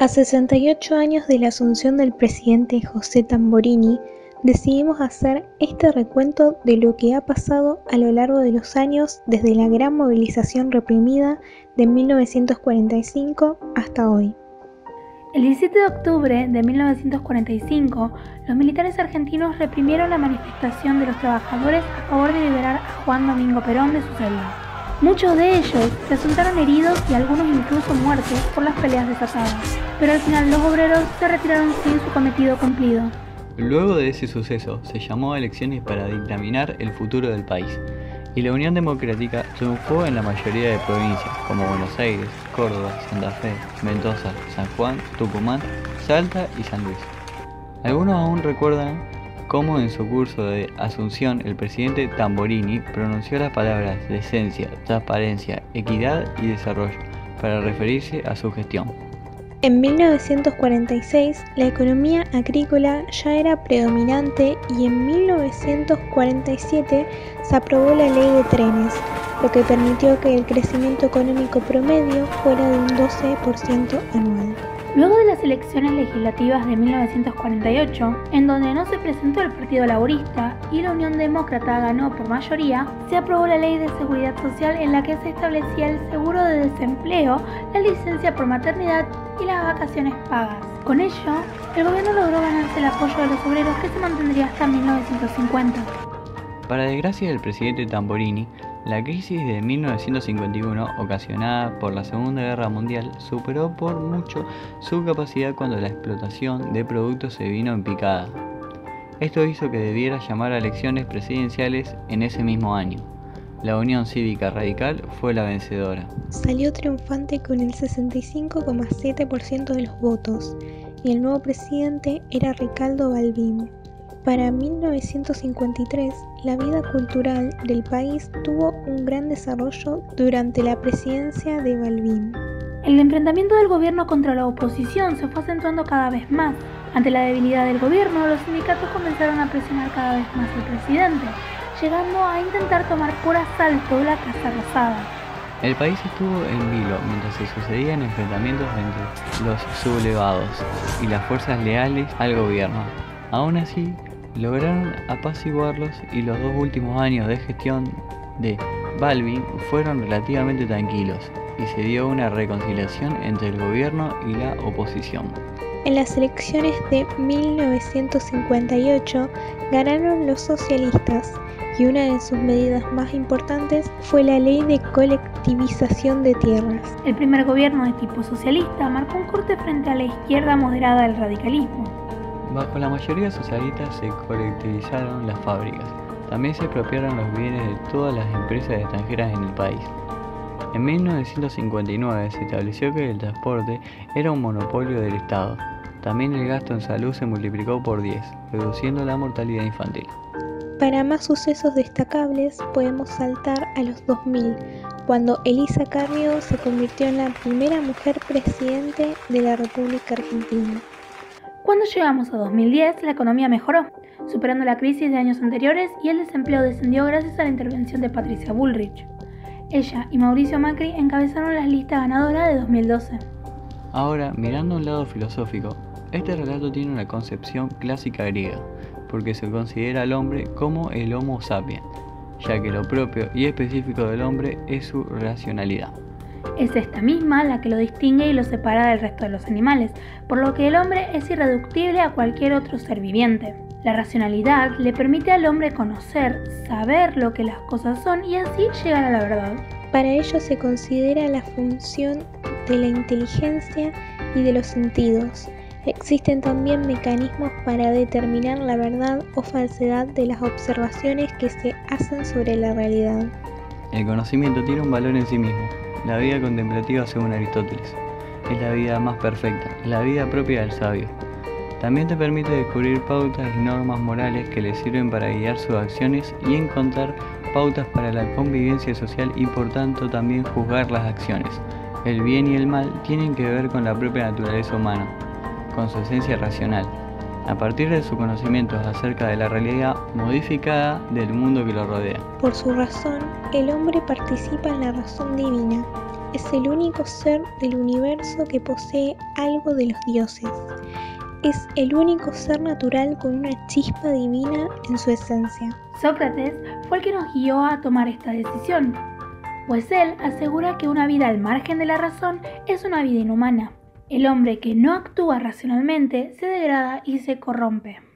A 68 años de la asunción del presidente José Tamborini, decidimos hacer este recuento de lo que ha pasado a lo largo de los años desde la gran movilización reprimida de 1945 hasta hoy. El 17 de octubre de 1945, los militares argentinos reprimieron la manifestación de los trabajadores a favor de liberar a Juan Domingo Perón de su celda. Muchos de ellos resultaron heridos y algunos incluso muertos por las peleas desatadas, pero al final los obreros se retiraron sin su cometido cumplido. Luego de ese suceso, se llamó a elecciones para dictaminar el futuro del país, y la Unión Democrática triunfó en la mayoría de provincias, como Buenos Aires, Córdoba, Santa Fe, Mendoza, San Juan, Tucumán, Salta y San Luis. Algunos aún recuerdan cómo en su curso de asunción el presidente Tamborini pronunció las palabras decencia, transparencia, equidad y desarrollo para referirse a su gestión. En 1946 la economía agrícola ya era predominante y en 1947 se aprobó la ley de trenes, lo que permitió que el crecimiento económico promedio fuera de un 12% anual. Luego de las elecciones legislativas de 1948, en donde no se presentó el Partido Laborista y la Unión Demócrata ganó por mayoría, se aprobó la Ley de Seguridad Social en la que se establecía el seguro de desempleo, la licencia por maternidad y las vacaciones pagas. Con ello, el gobierno logró ganarse el apoyo de los obreros que se mantendría hasta 1950. Para desgracia del presidente Tamborini, la crisis de 1951, ocasionada por la Segunda Guerra Mundial, superó por mucho su capacidad cuando la explotación de productos se vino en picada. Esto hizo que debiera llamar a elecciones presidenciales en ese mismo año. La Unión Cívica Radical fue la vencedora. Salió triunfante con el 65,7% de los votos y el nuevo presidente era Ricardo Balbín. Para 1953, la vida cultural del país tuvo un gran desarrollo durante la presidencia de Balbín. El enfrentamiento del gobierno contra la oposición se fue acentuando cada vez más. Ante la debilidad del gobierno, los sindicatos comenzaron a presionar cada vez más al presidente, llegando a intentar tomar por asalto la Casa Rosada. El país estuvo en vilo mientras se sucedían enfrentamientos entre los sublevados y las fuerzas leales al gobierno. Aún así, lograron apaciguarlos y los dos últimos años de gestión de Balvin fueron relativamente tranquilos y se dio una reconciliación entre el gobierno y la oposición. En las elecciones de 1958 ganaron los socialistas y una de sus medidas más importantes fue la ley de colectivización de tierras. El primer gobierno de tipo socialista marcó un corte frente a la izquierda moderada del radicalismo. Bajo la mayoría socialista se colectivizaron las fábricas. También se apropiaron los bienes de todas las empresas extranjeras en el país. En 1959 se estableció que el transporte era un monopolio del Estado. También el gasto en salud se multiplicó por 10, reduciendo la mortalidad infantil. Para más sucesos destacables podemos saltar a los 2000, cuando Elisa Carrió se convirtió en la primera mujer presidente de la República Argentina. Cuando llegamos a 2010, la economía mejoró, superando la crisis de años anteriores y el desempleo descendió gracias a la intervención de Patricia Bullrich. Ella y Mauricio Macri encabezaron la lista ganadora de 2012. Ahora, mirando un lado filosófico, este relato tiene una concepción clásica griega, porque se considera al hombre como el Homo sapiens, ya que lo propio y específico del hombre es su racionalidad. Es esta misma la que lo distingue y lo separa del resto de los animales, por lo que el hombre es irreductible a cualquier otro ser viviente. La racionalidad le permite al hombre conocer, saber lo que las cosas son y así llegar a la verdad. Para ello se considera la función de la inteligencia y de los sentidos. Existen también mecanismos para determinar la verdad o falsedad de las observaciones que se hacen sobre la realidad. El conocimiento tiene un valor en sí mismo. La vida contemplativa, según Aristóteles, es la vida más perfecta, la vida propia del sabio. También te permite descubrir pautas y normas morales que le sirven para guiar sus acciones y encontrar pautas para la convivencia social y por tanto también juzgar las acciones. El bien y el mal tienen que ver con la propia naturaleza humana, con su esencia racional, a partir de su conocimiento acerca de la realidad modificada del mundo que lo rodea. Por su razón, el hombre participa en la razón divina, es el único ser del universo que posee algo de los dioses. Es el único ser natural con una chispa divina en su esencia. Sócrates fue el que nos guió a tomar esta decisión, pues él asegura que una vida al margen de la razón es una vida inhumana. El hombre que no actúa racionalmente se degrada y se corrompe.